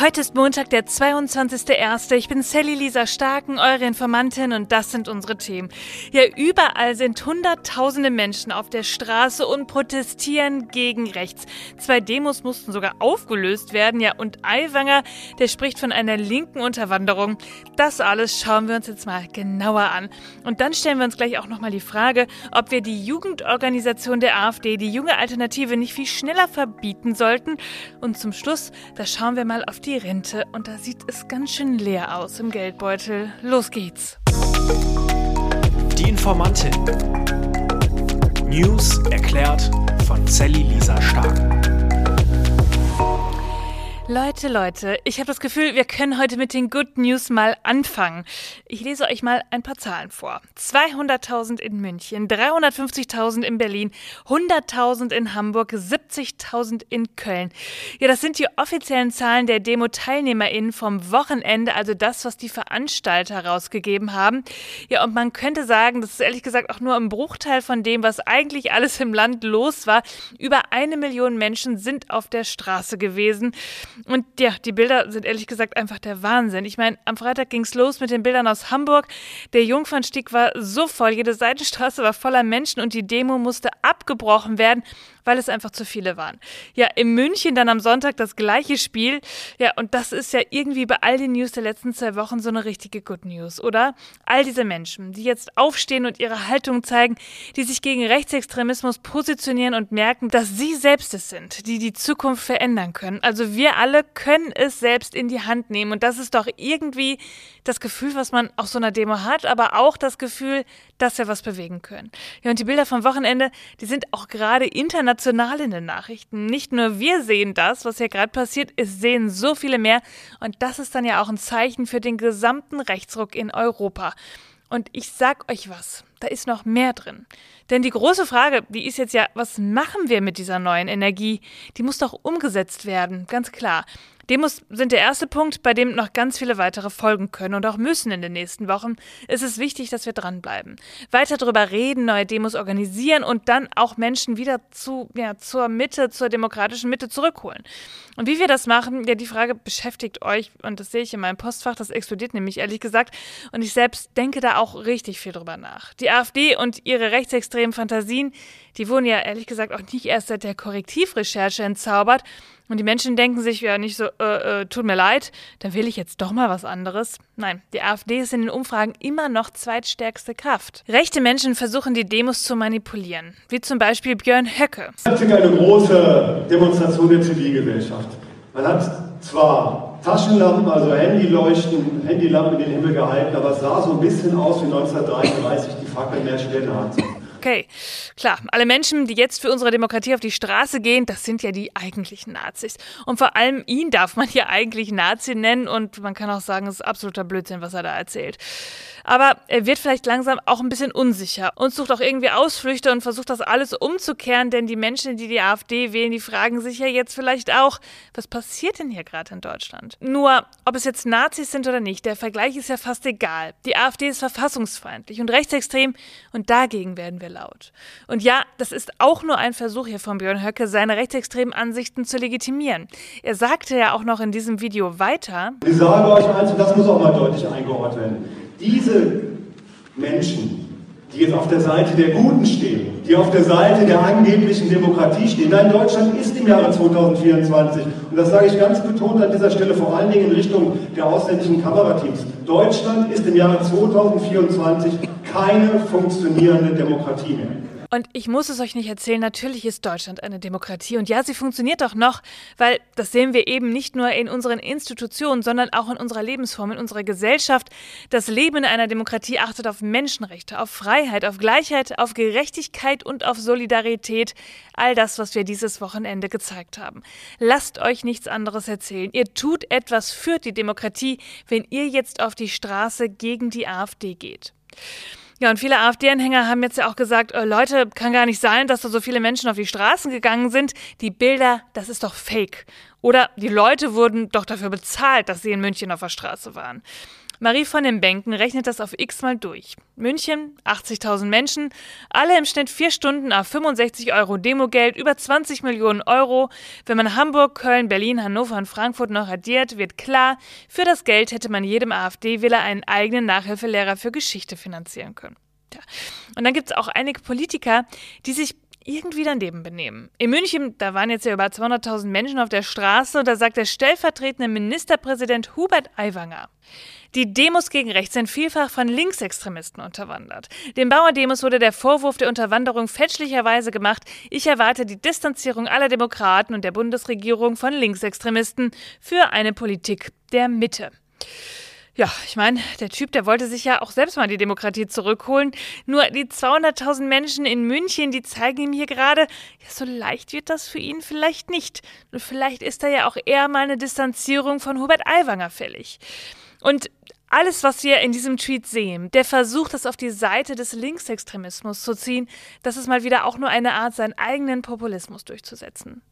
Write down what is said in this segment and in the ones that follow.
Heute ist Montag, der 22.01. Ich bin Sally Lisa Starken, eure Informantin und das sind unsere Themen. Ja, überall sind hunderttausende Menschen auf der Straße und protestieren gegen rechts. Zwei Demos mussten sogar aufgelöst werden, ja, und Aiwanger, der spricht von einer linken Unterwanderung. Das alles schauen wir uns jetzt mal genauer an. Und dann stellen wir uns gleich auch nochmal die Frage, ob wir die Jugendorganisation der AfD, die junge Alternative, nicht viel schneller verbieten sollten. Und zum Schluss, da schauen wir mal auf die Rente und da sieht es ganz schön leer aus im Geldbeutel. Los geht's. Die Informantin. News erklärt von Sally Lisa Stark. Leute, Leute, ich habe das Gefühl, wir können heute mit den Good News mal anfangen. Ich lese euch mal ein paar Zahlen vor. 200.000 in München, 350.000 in Berlin, 100.000 in Hamburg, 70.000 in Köln. Ja, das sind die offiziellen Zahlen der Demo-TeilnehmerInnen vom Wochenende, also das, was die Veranstalter herausgegeben haben. Ja, und man könnte sagen, das ist ehrlich gesagt auch nur ein Bruchteil von dem, was eigentlich alles im Land los war. Über eine Million Menschen sind auf der Straße gewesen. Und ja, die Bilder sind ehrlich gesagt einfach der Wahnsinn. Ich meine, am Freitag ging es los mit den Bildern aus Hamburg. Der Jungfernstieg war so voll, jede Seitenstraße war voller Menschen und die Demo musste abgebrochen werden weil es einfach zu viele waren. Ja, in München dann am Sonntag das gleiche Spiel. Ja, und das ist ja irgendwie bei all den News der letzten zwei Wochen so eine richtige Good News, oder? All diese Menschen, die jetzt aufstehen und ihre Haltung zeigen, die sich gegen Rechtsextremismus positionieren und merken, dass sie selbst es sind, die die Zukunft verändern können. Also wir alle können es selbst in die Hand nehmen und das ist doch irgendwie das Gefühl, was man auf so einer Demo hat, aber auch das Gefühl, dass wir was bewegen können. Ja, und die Bilder vom Wochenende, die sind auch gerade international in den Nachrichten. Nicht nur wir sehen das, was hier gerade passiert, es sehen so viele mehr. Und das ist dann ja auch ein Zeichen für den gesamten Rechtsruck in Europa. Und ich sag euch was, da ist noch mehr drin. Denn die große Frage, die ist jetzt ja, was machen wir mit dieser neuen Energie? Die muss doch umgesetzt werden, ganz klar. Demos sind der erste Punkt, bei dem noch ganz viele weitere folgen können und auch müssen in den nächsten Wochen. Es ist wichtig, dass wir dranbleiben. Weiter darüber reden, neue Demos organisieren und dann auch Menschen wieder zu, ja, zur Mitte, zur demokratischen Mitte zurückholen. Und wie wir das machen, ja, die Frage beschäftigt euch und das sehe ich in meinem Postfach, das explodiert nämlich ehrlich gesagt. Und ich selbst denke da auch richtig viel drüber nach. Die AfD und ihre rechtsextremen Fantasien, die wurden ja ehrlich gesagt auch nicht erst seit der Korrektivrecherche entzaubert, und die Menschen denken sich ja nicht so, äh, äh, tut mir leid, dann will ich jetzt doch mal was anderes. Nein, die AfD ist in den Umfragen immer noch zweitstärkste Kraft. Rechte Menschen versuchen die Demos zu manipulieren, wie zum Beispiel Björn Höcke. Ist eine große Demonstration der Zivilgesellschaft. Man hat zwar Taschenlampen, also Handyleuchten, Handylampen in den Himmel gehalten, aber es sah so ein bisschen aus wie 1933, die Fackel mehr Sterne hat. Okay, klar, alle Menschen, die jetzt für unsere Demokratie auf die Straße gehen, das sind ja die eigentlichen Nazis. Und vor allem ihn darf man ja eigentlich Nazi nennen und man kann auch sagen, es ist absoluter Blödsinn, was er da erzählt. Aber er wird vielleicht langsam auch ein bisschen unsicher und sucht auch irgendwie Ausflüchte und versucht das alles umzukehren, denn die Menschen, die die AfD wählen, die fragen sich ja jetzt vielleicht auch, was passiert denn hier gerade in Deutschland? Nur, ob es jetzt Nazis sind oder nicht, der Vergleich ist ja fast egal. Die AfD ist verfassungsfeindlich und rechtsextrem und dagegen werden wir laut. Und ja, das ist auch nur ein Versuch hier von Björn Höcke, seine rechtsextremen Ansichten zu legitimieren. Er sagte ja auch noch in diesem Video weiter. Ich sage euch eins, und das muss auch mal deutlich eingeordnet werden. Diese Menschen, die jetzt auf der Seite der Guten stehen, die auf der Seite der angeblichen Demokratie stehen. Nein, Deutschland ist im Jahre 2024, und das sage ich ganz betont an dieser Stelle, vor allen Dingen in Richtung der ausländischen Kamerateams. Deutschland ist im Jahre 2024 keine funktionierende Demokratie mehr. Und ich muss es euch nicht erzählen, natürlich ist Deutschland eine Demokratie. Und ja, sie funktioniert doch noch, weil das sehen wir eben nicht nur in unseren Institutionen, sondern auch in unserer Lebensform, in unserer Gesellschaft. Das Leben in einer Demokratie achtet auf Menschenrechte, auf Freiheit, auf Gleichheit, auf Gerechtigkeit und auf Solidarität. All das, was wir dieses Wochenende gezeigt haben. Lasst euch nichts anderes erzählen. Ihr tut etwas für die Demokratie, wenn ihr jetzt auf die Straße gegen die AfD geht. Ja, und viele AfD-Anhänger haben jetzt ja auch gesagt, äh, Leute, kann gar nicht sein, dass da so viele Menschen auf die Straßen gegangen sind. Die Bilder, das ist doch fake. Oder die Leute wurden doch dafür bezahlt, dass sie in München auf der Straße waren. Marie von den Bänken rechnet das auf x mal durch. München, 80.000 Menschen, alle im Schnitt vier Stunden auf 65 Euro Demogeld, über 20 Millionen Euro. Wenn man Hamburg, Köln, Berlin, Hannover und Frankfurt noch addiert, wird klar, für das Geld hätte man jedem AfD-Wähler einen eigenen Nachhilfelehrer für Geschichte finanzieren können. Und dann gibt es auch einige Politiker, die sich irgendwie daneben benehmen. In München, da waren jetzt ja über 200.000 Menschen auf der Straße und da sagt der stellvertretende Ministerpräsident Hubert Aiwanger. Die Demos gegen rechts sind vielfach von Linksextremisten unterwandert. Den Bauerdemos wurde der Vorwurf der Unterwanderung fälschlicherweise gemacht. Ich erwarte die Distanzierung aller Demokraten und der Bundesregierung von Linksextremisten für eine Politik der Mitte. Ja, ich meine, der Typ, der wollte sich ja auch selbst mal die Demokratie zurückholen. Nur die 200.000 Menschen in München, die zeigen ihm hier gerade, ja, so leicht wird das für ihn vielleicht nicht. Und vielleicht ist da ja auch eher mal eine Distanzierung von Hubert Aiwanger fällig. Und alles, was wir in diesem Tweet sehen, der versucht, das auf die Seite des Linksextremismus zu ziehen, das ist mal wieder auch nur eine Art, seinen eigenen Populismus durchzusetzen.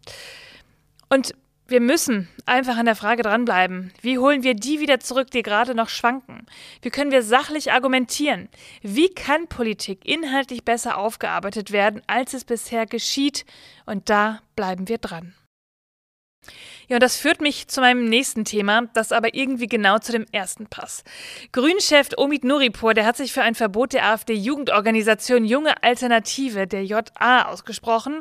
Und wir müssen einfach an der Frage dranbleiben. Wie holen wir die wieder zurück, die gerade noch schwanken? Wie können wir sachlich argumentieren? Wie kann Politik inhaltlich besser aufgearbeitet werden, als es bisher geschieht? Und da bleiben wir dran. Ja, und das führt mich zu meinem nächsten Thema, das aber irgendwie genau zu dem ersten passt. Grünchef Omid Nuripur, der hat sich für ein Verbot der AfD-Jugendorganisation Junge Alternative, der JA, ausgesprochen.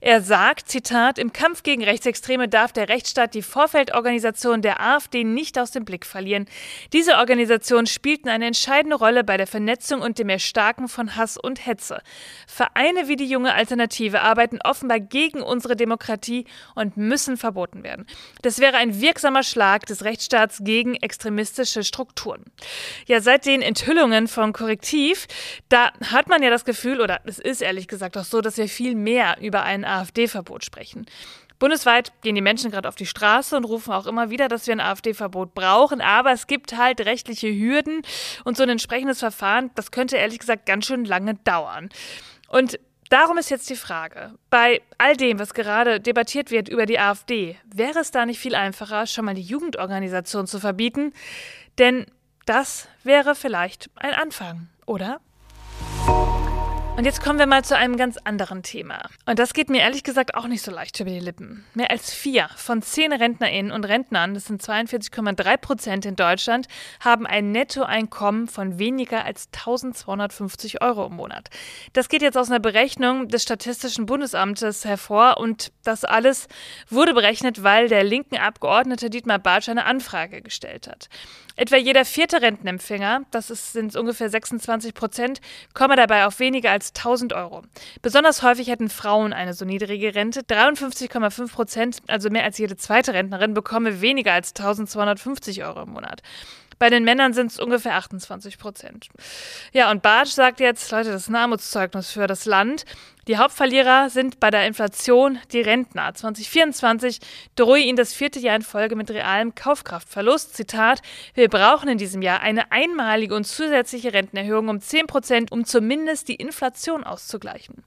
Er sagt, Zitat, im Kampf gegen Rechtsextreme darf der Rechtsstaat die Vorfeldorganisation der AfD nicht aus dem Blick verlieren. Diese Organisationen spielten eine entscheidende Rolle bei der Vernetzung und dem Erstarken von Hass und Hetze. Vereine wie die Junge Alternative arbeiten offenbar gegen unsere Demokratie und müssen verboten werden. Das wäre ein wirksamer Schlag des Rechtsstaats gegen extremistische Strukturen. Ja, seit den Enthüllungen von Korrektiv, da hat man ja das Gefühl, oder es ist ehrlich gesagt auch so, dass wir viel mehr über ein AfD-Verbot sprechen. Bundesweit gehen die Menschen gerade auf die Straße und rufen auch immer wieder, dass wir ein AfD-Verbot brauchen. Aber es gibt halt rechtliche Hürden und so ein entsprechendes Verfahren, das könnte ehrlich gesagt ganz schön lange dauern. Und Darum ist jetzt die Frage, bei all dem, was gerade debattiert wird über die AfD, wäre es da nicht viel einfacher, schon mal die Jugendorganisation zu verbieten? Denn das wäre vielleicht ein Anfang, oder? Und jetzt kommen wir mal zu einem ganz anderen Thema. Und das geht mir ehrlich gesagt auch nicht so leicht über die Lippen. Mehr als vier von zehn RentnerInnen und Rentnern, das sind 42,3 Prozent in Deutschland, haben ein Nettoeinkommen von weniger als 1250 Euro im Monat. Das geht jetzt aus einer Berechnung des Statistischen Bundesamtes hervor und das alles wurde berechnet, weil der linken Abgeordnete Dietmar Bartsch eine Anfrage gestellt hat. Etwa jeder vierte Rentenempfänger, das ist, sind ungefähr 26 Prozent, komme dabei auf weniger als 1000 Euro. Besonders häufig hätten Frauen eine so niedrige Rente. 53,5 Prozent, also mehr als jede zweite Rentnerin, bekomme weniger als 1250 Euro im Monat. Bei den Männern sind es ungefähr 28 Prozent. Ja, und Bartsch sagt jetzt, Leute, das ist ein Armutszeugnis für das Land. Die Hauptverlierer sind bei der Inflation die Rentner. 2024 drohe ihnen das vierte Jahr in Folge mit realem Kaufkraftverlust. Zitat, wir brauchen in diesem Jahr eine einmalige und zusätzliche Rentenerhöhung um 10 Prozent, um zumindest die Inflation auszugleichen.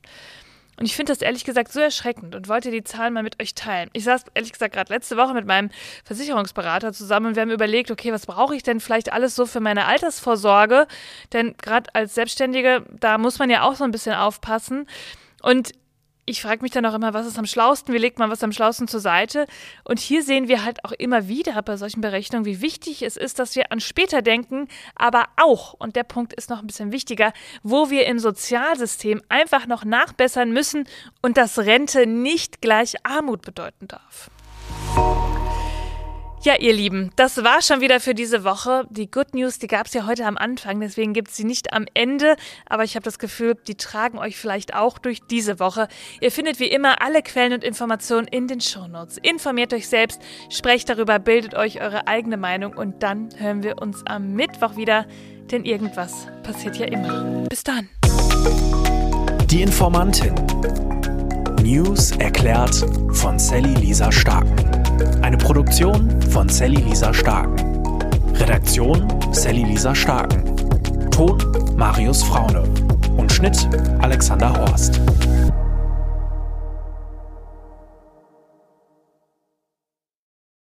Und ich finde das ehrlich gesagt so erschreckend und wollte die Zahlen mal mit euch teilen. Ich saß ehrlich gesagt gerade letzte Woche mit meinem Versicherungsberater zusammen und wir haben überlegt, okay, was brauche ich denn vielleicht alles so für meine Altersvorsorge? Denn gerade als Selbstständige, da muss man ja auch so ein bisschen aufpassen. Und ich frage mich dann auch immer, was ist am schlausten, wie legt man was am schlausten zur Seite? Und hier sehen wir halt auch immer wieder bei solchen Berechnungen, wie wichtig es ist, dass wir an später denken, aber auch, und der Punkt ist noch ein bisschen wichtiger, wo wir im Sozialsystem einfach noch nachbessern müssen und dass Rente nicht gleich Armut bedeuten darf. Ja, ihr Lieben, das war schon wieder für diese Woche. Die Good News, die gab es ja heute am Anfang, deswegen gibt es sie nicht am Ende. Aber ich habe das Gefühl, die tragen euch vielleicht auch durch diese Woche. Ihr findet wie immer alle Quellen und Informationen in den Shownotes. Informiert euch selbst, sprecht darüber, bildet euch eure eigene Meinung und dann hören wir uns am Mittwoch wieder, denn irgendwas passiert ja immer. Bis dann. Die Informantin. News erklärt von Sally Lisa Starken. Eine Produktion von Sally Lisa Starken. Redaktion Sally Lisa Starken. Ton Marius Fraune. Und Schnitt Alexander Horst.